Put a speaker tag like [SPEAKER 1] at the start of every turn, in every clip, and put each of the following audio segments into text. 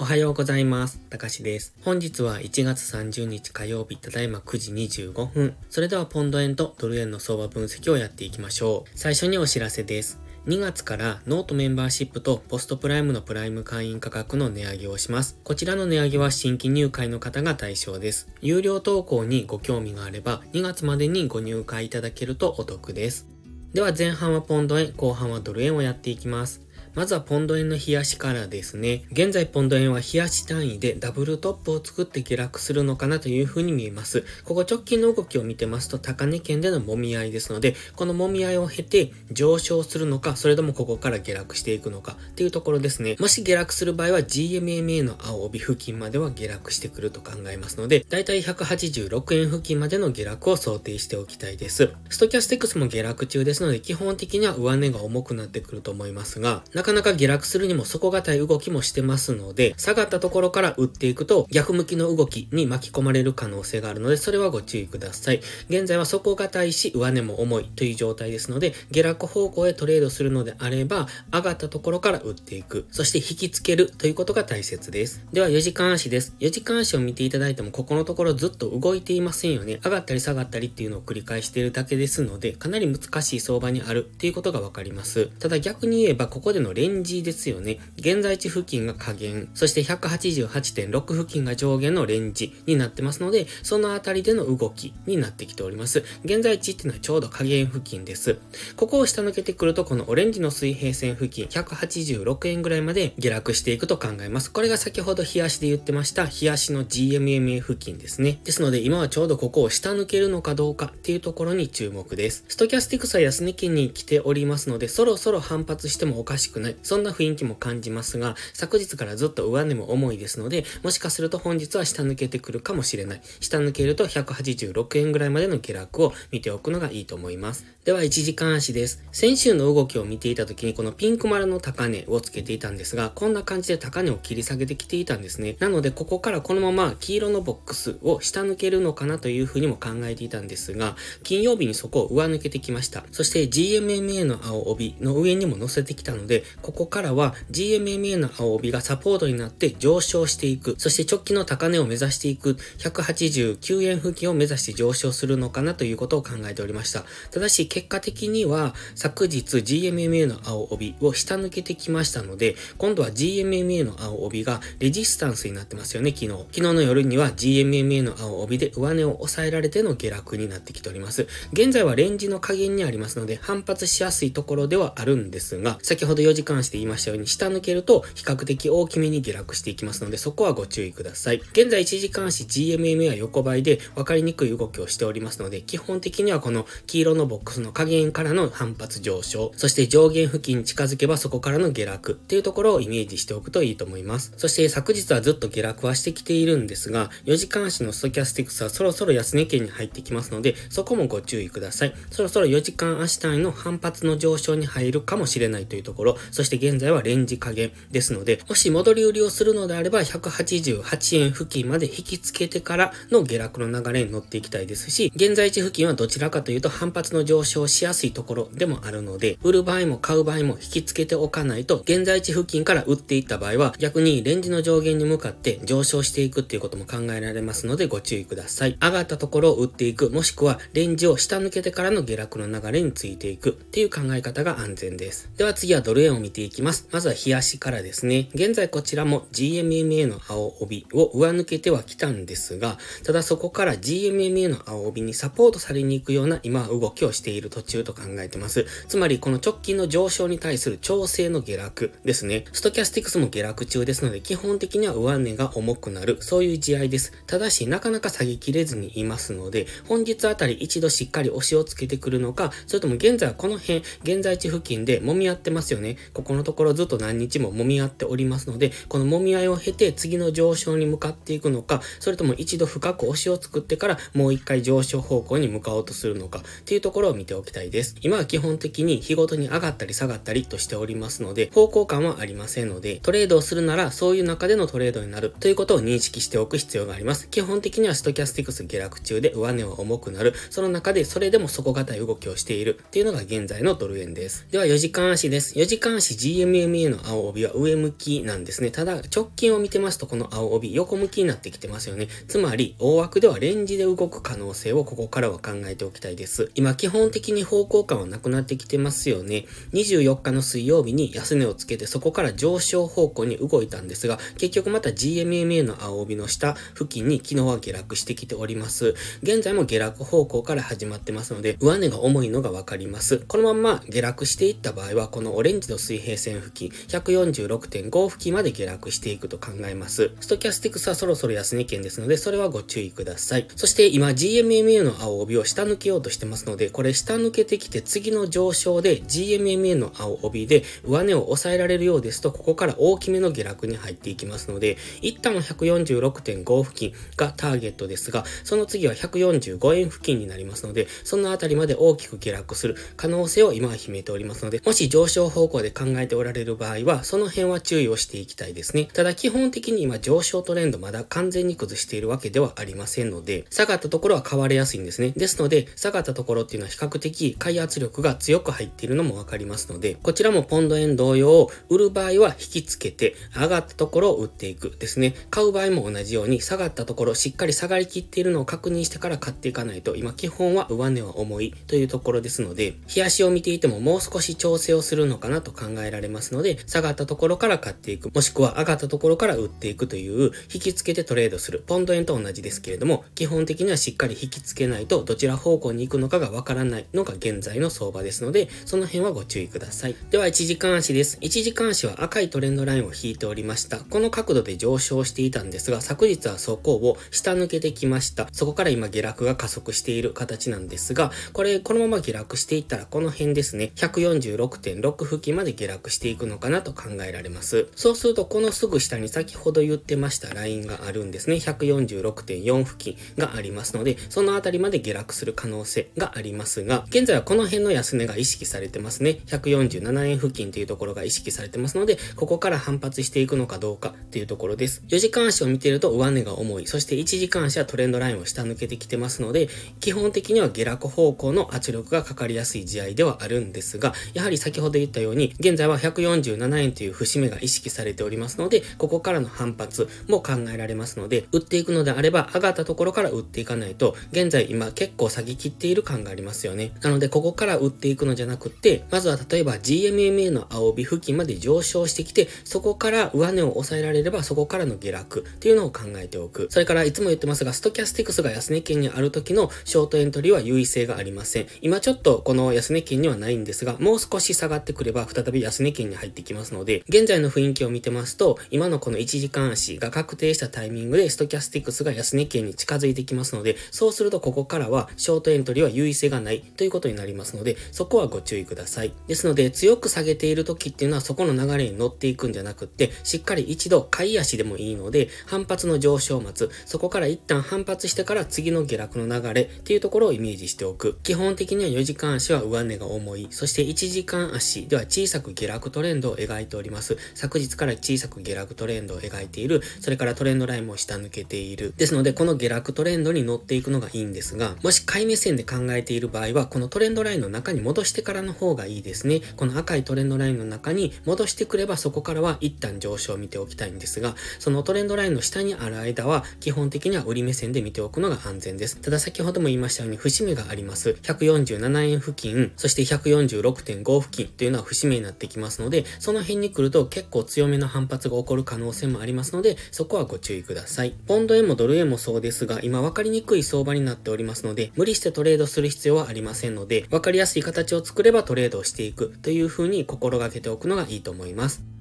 [SPEAKER 1] おはようございます。たかしです。本日は1月30日火曜日、ただいま9時25分。それではポンド円とドル円の相場分析をやっていきましょう。最初にお知らせです。2月からノートメンバーシップとポストプライムのプライム会員価格の値上げをします。こちらの値上げは新規入会の方が対象です。有料投稿にご興味があれば2月までにご入会いただけるとお得です。では前半はポンド円、後半はドル円をやっていきます。まずはポンド円の冷やしからですね。現在ポンド円は冷やし単位でダブルトップを作って下落するのかなという風に見えます。ここ直近の動きを見てますと高値圏での揉み合いですので、この揉み合いを経て上昇するのか、それともここから下落していくのかっていうところですね。もし下落する場合は GMMA の青帯付近までは下落してくると考えますので、だいたい186円付近までの下落を想定しておきたいです。ストキャスティクスも下落中ですので、基本的には上値が重くなってくると思いますが、なかなか下落するにも底堅い動きもしてますので、下がったところから打っていくと逆向きの動きに巻き込まれる可能性があるので、それはご注意ください。現在は底堅いし、上値も重いという状態ですので、下落方向へトレードするのであれば、上がったところから打っていく。そして引きつけるということが大切です。では4時間足です。4時間足を見ていただいても、ここのところずっと動いていませんよね。上がったり下がったりっていうのを繰り返しているだけですので、かなり難しい相場にあるっていうことがわかります。ただ逆に言えば、ここでのレンジですよね。現在地付近が下限、そして188.6付近が上限のレンジになってますので、そのあたりでの動きになってきております。現在地っていうのはちょうど下限付近です。ここを下抜けてくると、このオレンジの水平線付近、186円ぐらいまで下落していくと考えます。これが先ほど冷やしで言ってました、冷やしの GMMA 付近ですね。ですので、今はちょうどここを下抜けるのかどうかっていうところに注目です。ストキャスティクスは安値金に来ておりますので、そろそろ反発してもおかしくない。そんな雰囲気も感じますが、昨日からずっと上値も重いですので、もしかすると本日は下抜けてくるかもしれない。下抜けると186円ぐらいまでの下落を見ておくのがいいと思います。では、1時間足です。先週の動きを見ていた時に、このピンク丸の高値をつけていたんですが、こんな感じで高値を切り下げてきていたんですね。なので、ここからこのまま黄色のボックスを下抜けるのかなというふうにも考えていたんですが、金曜日にそこを上抜けてきました。そして GMMA の青帯の上にも乗せてきたので、ここからは GMMA の青帯がサポートになって上昇していく。そして直近の高値を目指していく。189円付近を目指して上昇するのかなということを考えておりました。ただし結果的には昨日 GMMA の青帯を下抜けてきましたので、今度は GMMA の青帯がレジスタンスになってますよね、昨日。昨日の夜には GMMA の青帯で上値を抑えられての下落になってきております。現在はレンジの加減にありますので反発しやすいところではあるんですが、先ほど4時間足で言いましたように下抜けると比較的大きめに下落していきますので、そこはご注意ください。現在1時間足 GMM は横ばいで分かりにくい動きをしておりますので、基本的にはこの黄色のボックスの加減からの反発上昇、そして上限付近に近づけばそこからの下落っていうところをイメージしておくといいと思います。そして昨日はずっと下落はしてきているんですが、4時間足のストキャスティクスはそろそろ安値圏に入ってきますので、そこもご注意ください。そろそろ4時間足単位の反発の上昇に入るかもしれないというところ、そして現在はレンジ加減ですので、もし戻り売りをするのであれば、188円付近まで引き付けてからの下落の流れに乗っていきたいですし、現在地付近はどちらかというと反発の上昇しやすいところでもあるので、売る場合も買う場合も引き付けておかないと、現在地付近から売っていった場合は、逆にレンジの上限に向かって上昇していくっていうことも考えられますので、ご注意ください。上がったところを売っていく、もしくはレンジを下抜けてからの下落の流れについていくっていう考え方が安全です。では次はドル円を見ていきます。まずは冷やしからですね。現在こちらも GMMA の青帯を上抜けてはきたんですが、ただそこから GMMA の青帯にサポートされに行くような今は動きをしている途中と考えてます。つまりこの直近の上昇に対する調整の下落ですね。ストキャスティクスも下落中ですので、基本的には上値が重くなる、そういう試合いです。ただし、なかなか下げきれずにいますので、本日あたり一度しっかり押しをつけてくるのか、それとも現在はこの辺、現在地付近で揉み合ってますよね。ここのところずっと何日も揉み合っておりますので、この揉み合いを経て次の上昇に向かっていくのか、それとも一度深く押しを作ってからもう一回上昇方向に向かおうとするのかっていうところを見ておきたいです。今は基本的に日ごとに上がったり下がったりとしておりますので、方向感はありませんので、トレードをするならそういう中でのトレードになるということを認識しておく必要があります。基本的にはストキャスティクス下落中で上値は重くなる。その中でそれでも底堅い動きをしているっていうのが現在のドル円です。では4時間足です。4時間間足 GMMA の青帯は上向きなんですね。ただ、直近を見てますとこの青帯横向きになってきてますよね。つまり、大枠ではレンジで動く可能性をここからは考えておきたいです。今、基本的に方向感はなくなってきてますよね。24日の水曜日に安値をつけてそこから上昇方向に動いたんですが、結局また GMMA の青帯の下付近に昨日は下落してきております。現在も下落方向から始まってますので、上値が重いのがわかります。このまま下落していった場合は、このオレンジの水平線付近、146.5付近まで下落していくと考えます。ストキャスティクスはそろそろ安値圏ですので、それはご注意ください。そして今 GMMA の青帯を下抜けようとしてますので、これ下抜けてきて次の上昇で GMMA の青帯で上値を抑えられるようですと、ここから大きめの下落に入っていきますので、一旦は146.5付近がターゲットですが、その次は145円付近になりますので、そのあたりまで大きく下落する可能性を今は秘めておりますので、もし上昇方向で考えておられる場合は、その辺は注意をしていきたいですね。ただ基本的に今上昇トレンドまだ完全に崩しているわけではありませんので、下がったところは買われやすいんですね。ですので、下がったところっていうのは比較的買い圧力が強く入っているのもわかりますので、こちらもポンド円同様、売る場合は引きつけて、上がったところを売っていくですね。買う場合も同じように、下がったところ、しっかり下がりきっているのを確認してから買っていかないと、今基本は上値は重いというところですので、冷やしを見ていてももう少し調整をするのかなと考えられますので、下がったところから買っていく、もしくは上がったところから売っていくという、引き付けてトレードする、ポンド円と同じですけれども、基本的にはしっかり引き付けないと、どちら方向に行くのかがわからないのが現在の相場ですので、その辺はご注意ください。では、1時間足です。1時間足は赤いトレンドラインを引いておりました。この角度で上昇していたんですが、昨日はそこを下抜けてきました。そこから今下落が加速している形なんですが、これ、このまま下落していったら、この辺ですね、146.6付近まで下落していくのかなと考えられます。そうすると、このすぐ下に先ほど言ってましたラインがあるんですね。146.4付近がありますので、そのあたりまで下落する可能性がありますが、現在はこの辺の安値が意識されてますね。147円付近というところが意識されてますので、ここから反発していくのかどうかっていうところです。4時間足を見ていると上値が重い。そして1時間足はトレンドラインを下抜けてきてますので、基本的には下落方向の圧力がかかりやすい試合ではあるんですが、やはり先ほど言ったように、現在は147円という節目が意識されておりますので、ここからの反発も考えられますので、売っていくのであれば、上がったところから売っていかないと、現在今結構下げ切っている感がありますよね。なので、ここから売っていくのじゃなくって、まずは例えば GMMA の青帯付近まで上昇してきて、そこから上値を抑えられれば、そこからの下落っていうのを考えておく。それからいつも言ってますが、ストキャスティクスが安値圏にある時のショートエントリーは優位性がありません。今ちょっとこの安値圏にはないんですが、もう少し下がってくれば再び安値圏に入ってきますので、現在の雰囲気を見てますと、今のこの1時間足が確定したタイミングでストキャスティックスが安値圏に近づいてきますので、そうするとここからはショートエントリーは優位性がないということになりますので、そこはご注意ください。ですので、強く下げている時っていうのはそこの流れに乗っていくんじゃなくって、しっかり一度買い足でもいいので、反発の上昇を待つ。そこから一旦反発してから次の下落の流れっていうところをイメージしておく。基本的には4時間足は上値が重い。そして1時間足では小さくく下落トレンドを描いております。昨日から小さく下落トレンドを描いている。それからトレンドラインも下抜けている。ですので、この下落トレンドに乗っていくのがいいんですが、もし買い目線で考えている場合は、このトレンドラインの中に戻してからの方がいいですね。この赤いトレンドラインの中に戻してくれば、そこからは一旦上昇を見ておきたいんですが、そのトレンドラインの下にある間は、基本的には売り目線で見ておくのが安全です。ただ先ほども言いましたように、節目があります。147円付近、そして146.5付近というのは節目になってきますので、その辺に来ると結構強めの反発が起こる可能性もありますので、そこはご注意ください。ポンド円もドル円もそうですが、今分かりにくい相場になっておりますので、無理してトレードする必要はありませんので、分かりやすい形を作ればトレードをしていくという風に心がけておくのがいいと思います。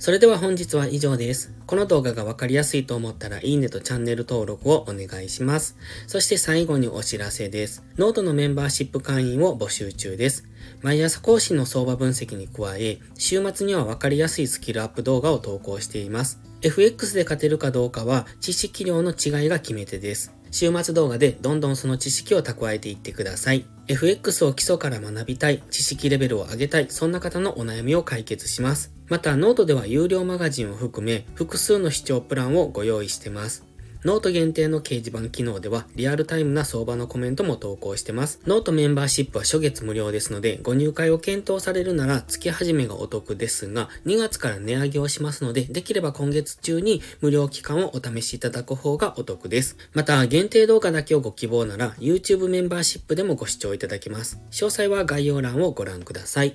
[SPEAKER 1] それでは本日は以上です。この動画がわかりやすいと思ったらいいねとチャンネル登録をお願いします。そして最後にお知らせです。ノートのメンバーシップ会員を募集中です。毎朝更新の相場分析に加え、週末にはわかりやすいスキルアップ動画を投稿しています。FX で勝てるかどうかは知識量の違いが決め手です。週末動画でどんどんその知識を蓄えていってください。FX を基礎から学びたい、知識レベルを上げたい、そんな方のお悩みを解決します。また、ノートでは有料マガジンを含め、複数の視聴プランをご用意してます。ノート限定の掲示板機能ではリアルタイムな相場のコメントも投稿してます。ノートメンバーシップは初月無料ですので、ご入会を検討されるなら月始めがお得ですが、2月から値上げをしますので、できれば今月中に無料期間をお試しいただく方がお得です。また、限定動画だけをご希望なら、YouTube メンバーシップでもご視聴いただけます。詳細は概要欄をご覧ください。